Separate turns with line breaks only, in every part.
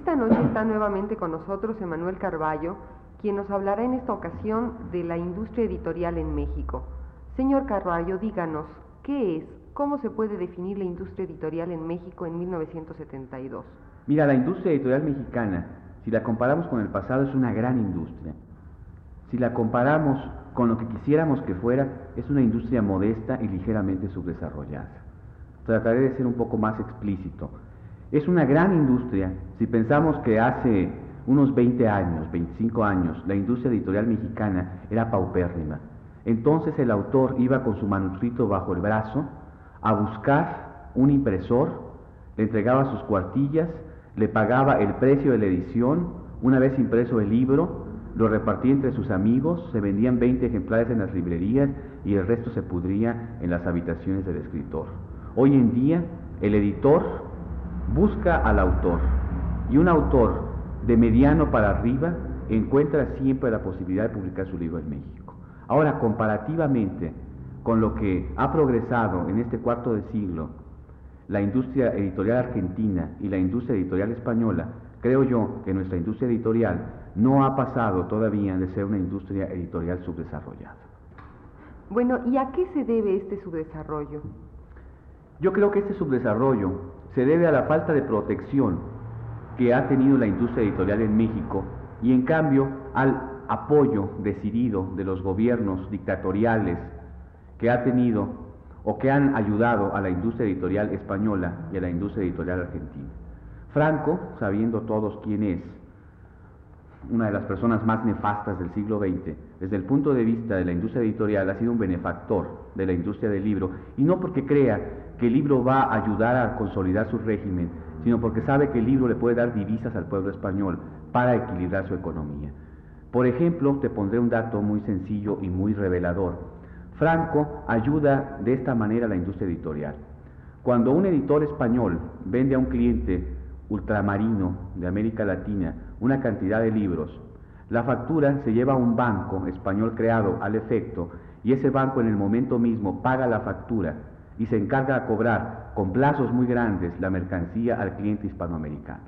Esta noche está nuevamente con nosotros Emanuel Carballo, quien nos hablará en esta ocasión de la industria editorial en México. Señor Carballo, díganos, ¿qué es? ¿Cómo se puede definir la industria editorial en México en 1972?
Mira, la industria editorial mexicana, si la comparamos con el pasado, es una gran industria. Si la comparamos con lo que quisiéramos que fuera, es una industria modesta y ligeramente subdesarrollada. Trataré de ser un poco más explícito. Es una gran industria si pensamos que hace unos 20 años, 25 años, la industria editorial mexicana era paupérrima. Entonces el autor iba con su manuscrito bajo el brazo a buscar un impresor, le entregaba sus cuartillas, le pagaba el precio de la edición, una vez impreso el libro, lo repartía entre sus amigos, se vendían 20 ejemplares en las librerías y el resto se pudría en las habitaciones del escritor. Hoy en día el editor busca al autor y un autor de mediano para arriba encuentra siempre la posibilidad de publicar su libro en México. Ahora, comparativamente con lo que ha progresado en este cuarto de siglo la industria editorial argentina y la industria editorial española, creo yo que nuestra industria editorial no ha pasado todavía de ser una industria editorial subdesarrollada.
Bueno, ¿y a qué se debe este subdesarrollo?
Yo creo que este subdesarrollo se debe a la falta de protección que ha tenido la industria editorial en México y en cambio al apoyo decidido de los gobiernos dictatoriales que ha tenido o que han ayudado a la industria editorial española y a la industria editorial argentina. Franco, sabiendo todos quién es, una de las personas más nefastas del siglo XX, desde el punto de vista de la industria editorial, ha sido un benefactor de la industria del libro, y no porque crea que el libro va a ayudar a consolidar su régimen, sino porque sabe que el libro le puede dar divisas al pueblo español para equilibrar su economía. Por ejemplo, te pondré un dato muy sencillo y muy revelador. Franco ayuda de esta manera a la industria editorial. Cuando un editor español vende a un cliente ultramarino de América Latina una cantidad de libros, la factura se lleva a un banco español creado al efecto y ese banco en el momento mismo paga la factura y se encarga de cobrar con plazos muy grandes la mercancía al cliente hispanoamericano.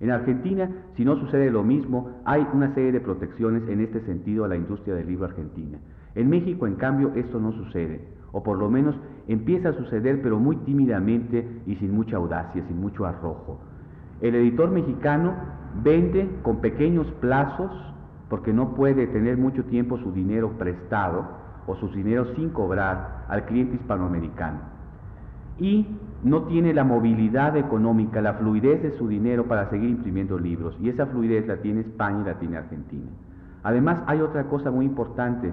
En Argentina, si no sucede lo mismo, hay una serie de protecciones en este sentido a la industria del libro argentina. En México, en cambio, esto no sucede, o por lo menos empieza a suceder, pero muy tímidamente y sin mucha audacia, sin mucho arrojo. El editor mexicano vende con pequeños plazos, porque no puede tener mucho tiempo su dinero prestado, o sus dineros sin cobrar al cliente hispanoamericano. Y no tiene la movilidad económica, la fluidez de su dinero para seguir imprimiendo libros. Y esa fluidez la tiene España y la tiene Argentina. Además, hay otra cosa muy importante.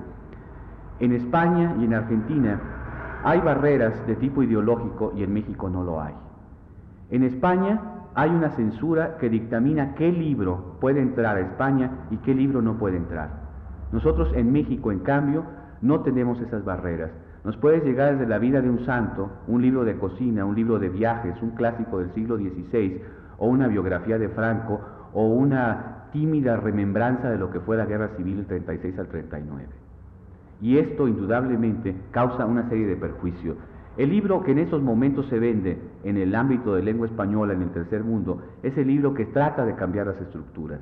En España y en Argentina hay barreras de tipo ideológico y en México no lo hay. En España hay una censura que dictamina qué libro puede entrar a España y qué libro no puede entrar. Nosotros en México, en cambio, no tenemos esas barreras. Nos puede llegar desde la vida de un santo, un libro de cocina, un libro de viajes, un clásico del siglo XVI, o una biografía de Franco, o una tímida remembranza de lo que fue la guerra civil del 36 al 39. Y esto indudablemente causa una serie de perjuicios. El libro que en esos momentos se vende en el ámbito de lengua española en el tercer mundo es el libro que trata de cambiar las estructuras.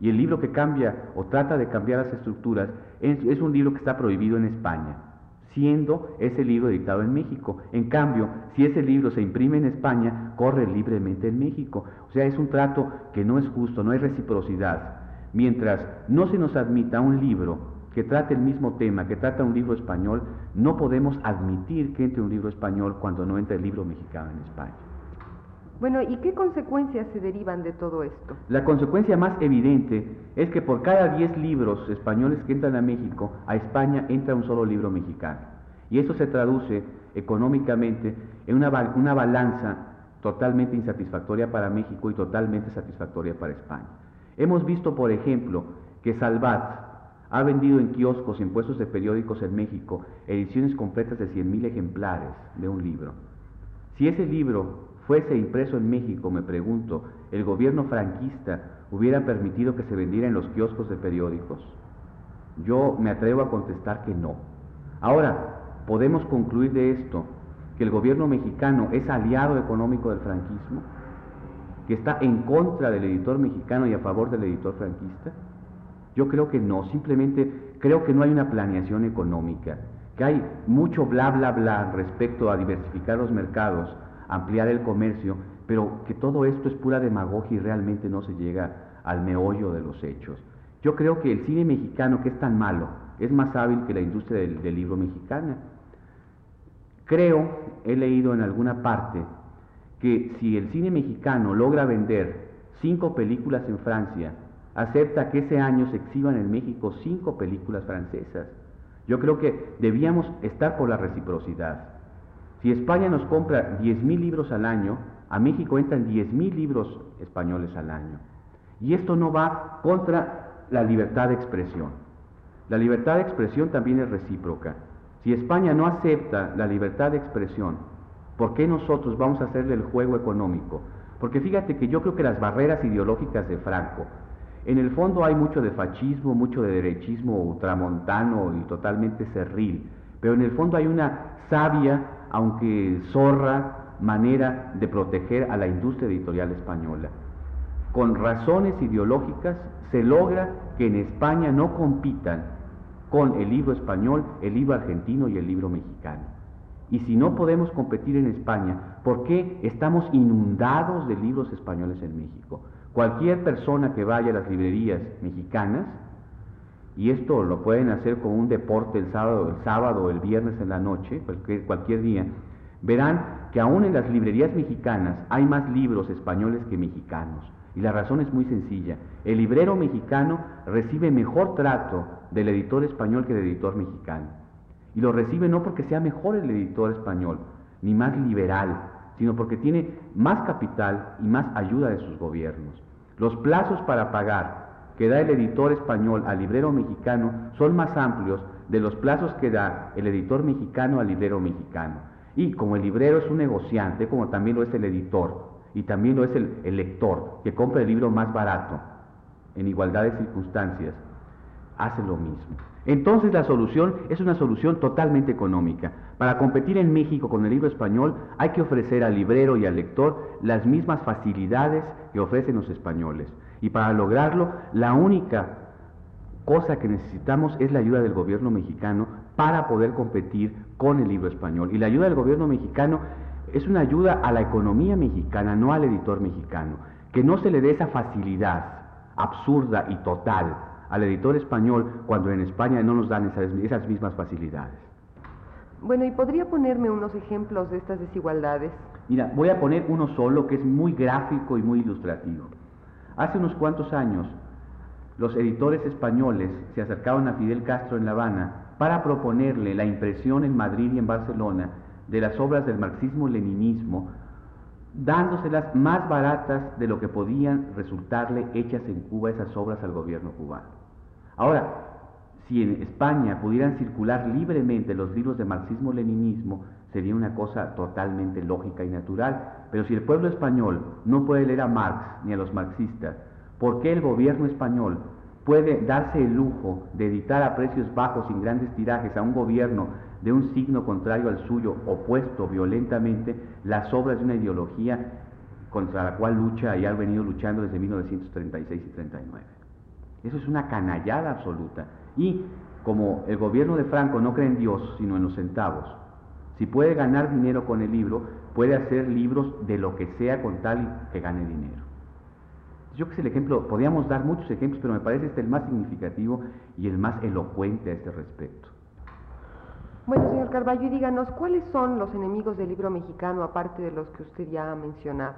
Y el libro que cambia o trata de cambiar las estructuras es, un libro que está prohibido en España, siendo ese libro editado en México. En cambio, si ese libro se imprime en España, corre libremente en México. O sea, es un trato que no es justo, no hay reciprocidad. Mientras no se nos admita un libro que trate el mismo tema, que trata un libro español, no podemos admitir que entre un libro español cuando no entra el libro mexicano en España.
Bueno, ¿y qué consecuencias se derivan de todo esto?
La consecuencia más evidente es que por cada 10 libros españoles que entran a México, a España entra un solo libro mexicano. Y eso se traduce económicamente en una, una balanza totalmente insatisfactoria para México y totalmente satisfactoria para España. Hemos visto, por ejemplo, que Salvat ha vendido en kioscos en puestos de periódicos en México ediciones completas de 100.000 ejemplares de un libro. Si ese libro fuese impreso en México, me pregunto, ¿el gobierno franquista hubiera permitido que se vendiera en los kioscos de periódicos? Yo me atrevo a contestar que no. Ahora, podemos concluir de esto que el gobierno mexicano es aliado económico del franquismo, que está en contra del editor mexicano y a favor del editor franquista. Yo creo que no, simplemente creo que no hay una planeación económica, que hay mucho bla, bla, bla respecto a diversificar los mercados, ampliar el comercio, pero que todo esto es pura demagogia y realmente no se llega al meollo de los hechos. Yo creo que el cine mexicano, que es tan malo, es más hábil que la industria del, libro mexicana. Creo, he leído en alguna parte, que si el cine mexicano logra vender cinco películas en Francia, acepta que ese año se exhiban en México cinco películas francesas. Yo creo que debíamos estar por la reciprocidad. Si España nos compra 10.000 libros al año, a México entran 10.000 libros españoles al año. Y esto no va contra la libertad de expresión. La libertad de expresión también es recíproca. Si España no acepta la libertad de expresión, ¿por qué nosotros vamos a hacerle el juego económico? Porque fíjate que yo creo que las barreras ideológicas de Franco, en el fondo hay mucho de fascismo, mucho de derechismo ultramontano y totalmente cerril, pero en el fondo hay una sabia, aunque zorra, manera de proteger a la industria editorial española. Con razones ideológicas se logra que en España no compitan con el libro español, el libro argentino y el libro mexicano. Y si no podemos competir en España, ¿por qué estamos inundados de libros españoles en México? Cualquier persona que vaya a las librerías mexicanas, y esto lo pueden hacer como un deporte el sábado, el sábado el viernes en la noche, cualquier, cualquier día, verán que aún en las librerías mexicanas hay más libros españoles que mexicanos. Y la razón es muy sencilla. El librero mexicano recibe mejor trato del editor español que del editor mexicano. Y lo recibe no porque sea mejor el editor español, ni más liberal, sino porque tiene más capital y más ayuda de sus gobiernos. Los plazos para pagar que da el editor español al librero mexicano son más amplios de los plazos que da el editor mexicano al librero mexicano. Y como el librero es un negociante, como también lo es el editor, y también lo es el, lector, que compra el libro más barato, en igualdad de circunstancias, hace lo mismo. Entonces la solución es una solución totalmente económica. Para competir en México con el libro español hay que ofrecer al librero y al lector las mismas facilidades que ofrecen los españoles. Y para lograrlo, la única cosa que necesitamos es la ayuda del gobierno mexicano para poder competir con el libro español. Y la ayuda del gobierno mexicano es una ayuda a la economía mexicana, no al editor mexicano. Que no se le dé esa facilidad absurda y total al editor español cuando en España no nos dan esas, mismas facilidades.
Bueno, ¿y podría ponerme unos ejemplos de estas desigualdades?
Mira, voy a poner uno solo que es muy gráfico y muy ilustrativo. Hace unos cuantos años, los editores españoles se acercaban a Fidel Castro en La Habana para proponerle la impresión en Madrid y en Barcelona de las obras del marxismo-leninismo, dándoselas más baratas de lo que podían resultarle hechas en Cuba esas obras al gobierno cubano. Ahora, si en España pudieran circular libremente los libros de marxismo-leninismo, sería una cosa totalmente lógica y natural. Pero si el pueblo español no puede leer a Marx ni a los marxistas, ¿por qué el gobierno español puede darse el lujo de editar a precios bajos sin grandes tirajes a un gobierno de un signo contrario al suyo, opuesto violentamente, las obras de una ideología contra la cual lucha y ha venido luchando desde 1936 y 39? Eso es una canallada absoluta. Y como el gobierno de Franco no cree en Dios, sino en los centavos, si puede ganar dinero con el libro, puede hacer libros de lo que sea con tal que gane dinero. Yo que sé el ejemplo, podríamos dar muchos ejemplos, pero me parece este el más significativo y el más elocuente a este respecto.
Bueno, señor Carballo, y díganos, ¿cuáles son los enemigos del libro mexicano, aparte de los que usted ya ha mencionado?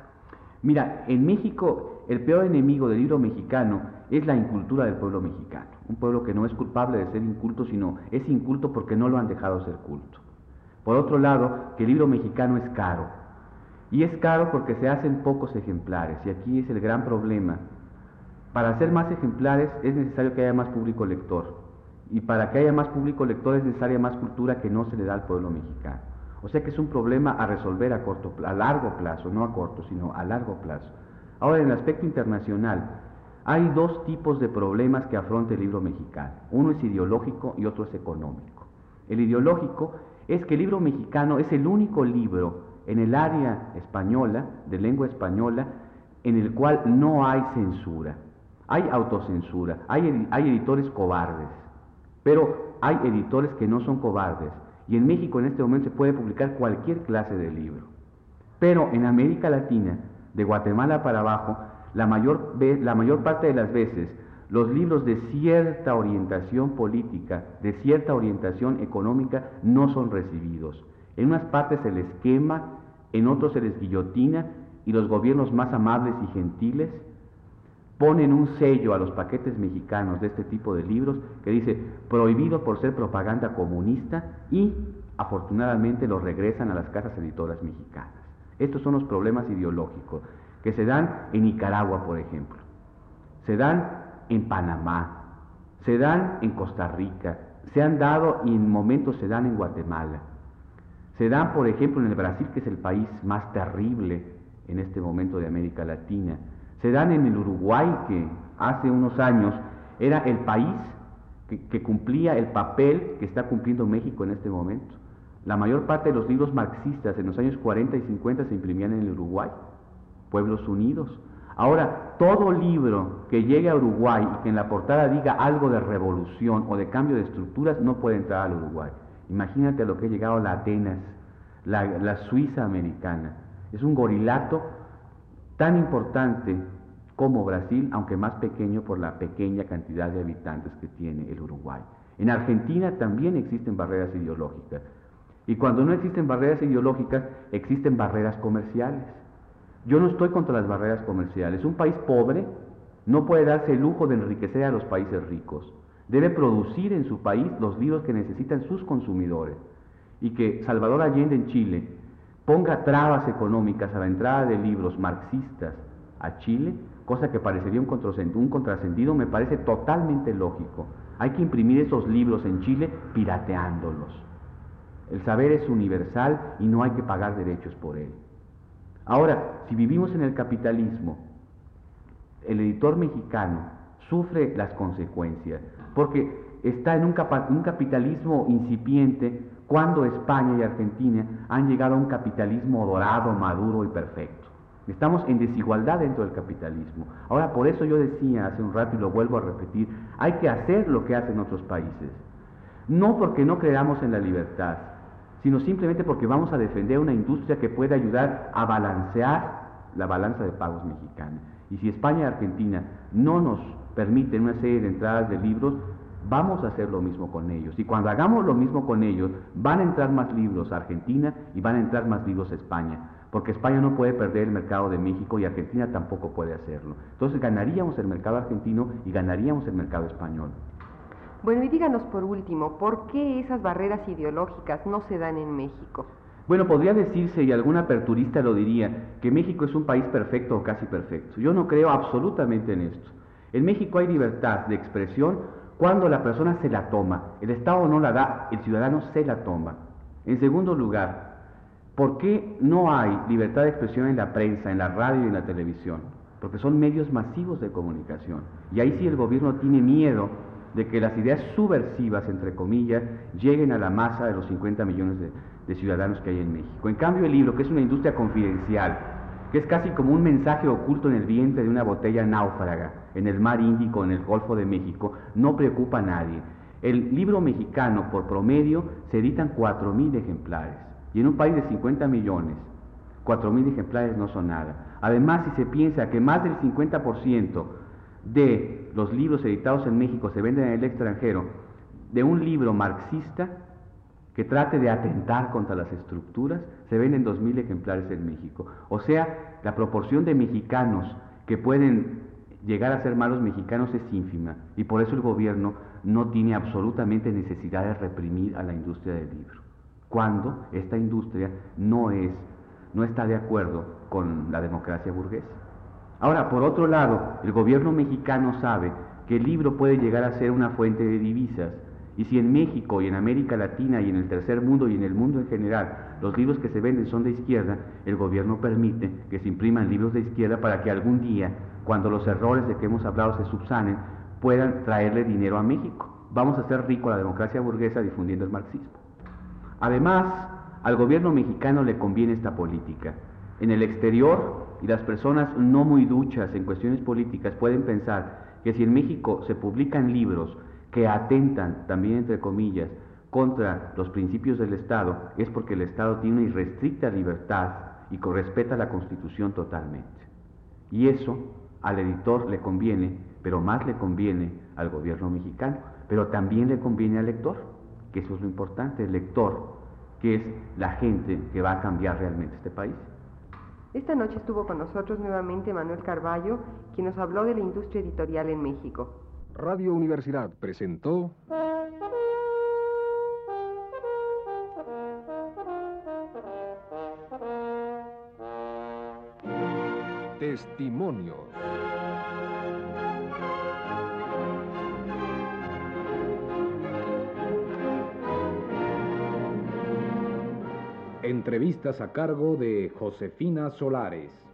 Mira, en México el peor enemigo del libro mexicano es la incultura del pueblo mexicano. Un pueblo que no es culpable de ser inculto, sino es inculto porque no lo han dejado ser culto. Por otro lado, que el libro mexicano es caro. Y es caro porque se hacen pocos ejemplares. Y aquí es el gran problema. Para hacer más ejemplares es necesario que haya más público lector. Y para que haya más público lector es necesaria más cultura que no se le da al pueblo mexicano. O sea que es un problema a resolver a, corto, a largo plazo, no a corto, sino a largo plazo. Ahora, en el aspecto internacional, hay dos tipos de problemas que afronta el libro mexicano. Uno es ideológico y otro es económico. El ideológico es que el libro mexicano es el único libro en el área española, de lengua española, en el cual no hay censura. Hay autocensura, hay, hay editores cobardes, pero hay editores que no son cobardes, y en México en este momento se puede publicar cualquier clase de libro. Pero en América Latina, de Guatemala para abajo, la mayor, la mayor parte de las veces los libros de cierta orientación política, de cierta orientación económica, no son recibidos. En unas partes se les quema, en otros se les guillotina y los gobiernos más amables y gentiles ponen un sello a los paquetes mexicanos de este tipo de libros que dice prohibido por ser propaganda comunista y afortunadamente los regresan a las casas editoras mexicanas. Estos son los problemas ideológicos que se dan en Nicaragua, por ejemplo, se dan en Panamá, se dan en Costa Rica, se han dado y en momentos se dan en Guatemala, se dan, por ejemplo, en el Brasil, que es el país más terrible en este momento de América Latina, se dan en el Uruguay, que hace unos años era el país que, cumplía el papel que está cumpliendo México en este momento. La mayor parte de los libros marxistas en los años 40 y 50 se imprimían en el Uruguay, Pueblos Unidos. Ahora, todo libro que llegue a Uruguay y que en la portada diga algo de revolución o de cambio de estructuras no puede entrar al Uruguay. Imagínate a lo que ha llegado la Atenas, la, la Suiza americana. Es un gorilato tan importante como Brasil, aunque más pequeño por la pequeña cantidad de habitantes que tiene el Uruguay. En Argentina también existen barreras ideológicas. Y cuando no existen barreras ideológicas, existen barreras comerciales. Yo no estoy contra las barreras comerciales. Un país pobre no puede darse el lujo de enriquecer a los países ricos. Debe producir en su país los libros que necesitan sus consumidores. Y que Salvador Allende en Chile ponga trabas económicas a la entrada de libros marxistas a Chile, cosa que parecería un contrasentido, me parece totalmente lógico. Hay que imprimir esos libros en Chile pirateándolos. El saber es universal y no hay que pagar derechos por él. Ahora, si vivimos en el capitalismo, el editor mexicano sufre las consecuencias, porque está en un, un capitalismo incipiente cuando España y Argentina han llegado a un capitalismo dorado, maduro y perfecto. Estamos en desigualdad dentro del capitalismo. Ahora, por eso yo decía hace un rato y lo vuelvo a repetir, hay que hacer lo que hacen otros países. No porque no creamos en la libertad, sino simplemente porque vamos a defender una industria que puede ayudar a balancear la balanza de pagos mexicana. Y si España y Argentina no nos permiten una serie de entradas de libros, Vamos a hacer lo mismo con ellos. Y cuando hagamos lo mismo con ellos, van a entrar más libros a Argentina y van a entrar más libros a España. Porque España no puede perder el mercado de México y Argentina tampoco puede hacerlo. Entonces ganaríamos el mercado argentino y ganaríamos el mercado español.
Bueno, y díganos por último, ¿por qué esas barreras ideológicas no se dan en México?
Bueno, podría decirse, y algún aperturista lo diría, que México es un país perfecto o casi perfecto. Yo no creo absolutamente en esto. En México hay libertad de expresión cuando la persona se la toma, el Estado no la da, el ciudadano se la toma. En segundo lugar, ¿por qué no hay libertad de expresión en la prensa, en la radio y en la televisión? Porque son medios masivos de comunicación. Y ahí sí el gobierno tiene miedo de que las ideas subversivas, entre comillas, lleguen a la masa de los 50 millones de, de ciudadanos que hay en México. En cambio, el libro, que es una industria confidencial, que es casi como un mensaje oculto en el vientre de una botella náufraga en el mar Índico, en el Golfo de México, no preocupa a nadie. El libro mexicano, por promedio, se editan 4.000 ejemplares. Y en un país de 50 millones, 4.000 ejemplares no son nada. Además, si se piensa que más del 50% de los libros editados en México se venden en el extranjero, de un libro marxista, que trate de atentar contra las estructuras, se venden 2.000 ejemplares en México. O sea, la proporción de mexicanos que pueden llegar a ser malos mexicanos es ínfima y por eso el gobierno no tiene absolutamente necesidad de reprimir a la industria del libro, cuando esta industria no es no está de acuerdo con la democracia burguesa. Ahora, por otro lado, el gobierno mexicano sabe que el libro puede llegar a ser una fuente de divisas y si en México y en América Latina y en el tercer mundo y en el mundo en general los libros que se venden son de izquierda, el gobierno permite que se impriman libros de izquierda para que algún día, cuando los errores de que hemos hablado se subsanen, puedan traerle dinero a México. Vamos a hacer rico a la democracia burguesa difundiendo el marxismo. Además, al gobierno mexicano le conviene esta política. En el exterior, y las personas no muy duchas en cuestiones políticas pueden pensar que si en México se publican libros que atentan, también entre comillas, contra los principios del Estado, es porque el Estado tiene una irrestricta libertad y respeta la Constitución totalmente. Y eso al editor le conviene, pero más le conviene al gobierno mexicano, pero también le conviene al lector, que eso es lo importante, el lector que es la gente que va a cambiar realmente este país.
Esta noche estuvo con nosotros nuevamente Manuel Carballo, quien nos habló de la industria editorial en México.
Radio Universidad presentó Testimonios. Entrevistas a cargo de Josefina Solares.